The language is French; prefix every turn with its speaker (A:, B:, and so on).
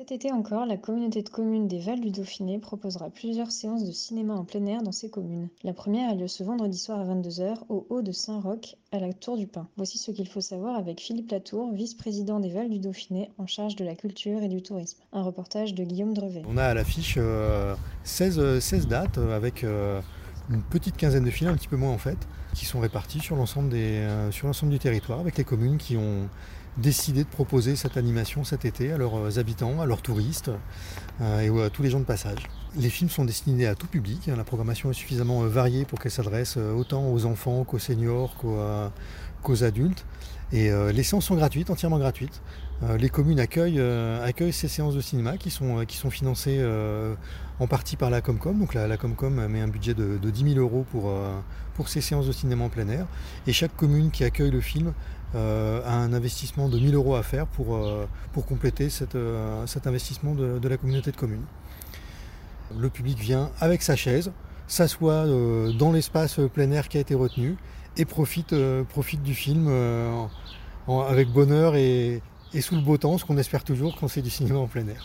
A: Cet été encore, la communauté de communes des Vals du Dauphiné proposera plusieurs séances de cinéma en plein air dans ces communes. La première a lieu ce vendredi soir à 22h au Haut de Saint-Roch, à la Tour du Pin. Voici ce qu'il faut savoir avec Philippe Latour, vice-président des Vals du Dauphiné en charge de la culture et du tourisme. Un reportage de Guillaume Drevet.
B: On a à l'affiche euh, 16, 16 dates euh, avec euh, une petite quinzaine de films, un petit peu moins en fait, qui sont répartis sur l'ensemble des, euh, sur l'ensemble du territoire avec les communes qui ont décidé de proposer cette animation cet été à leurs euh, habitants, à leurs touristes euh, et à tous les gens de passage. Les films sont destinés à tout public, hein. la programmation est suffisamment variée pour qu'elle s'adresse autant aux enfants qu'aux seniors qu'aux qu'aux adultes. Et euh, les séances sont gratuites, entièrement gratuites. Euh, les communes accueillent, euh, accueillent ces séances de cinéma qui sont, financées en partie par la Comcom. Donc la, Comcom met un budget de, de 10 000 euros pour, ces séances de cinéma en plein air. Et chaque commune qui accueille le film a un investissement de 1000 euros à faire pour, compléter cet investissement de la communauté de communes. Le public vient avec sa chaise, s'assoit euh, dans l'espace plein air qui a été retenu et profite, euh, du film euh, avec bonheur et, sous le beau temps, ce qu'on espère toujours quand c'est du cinéma en plein air.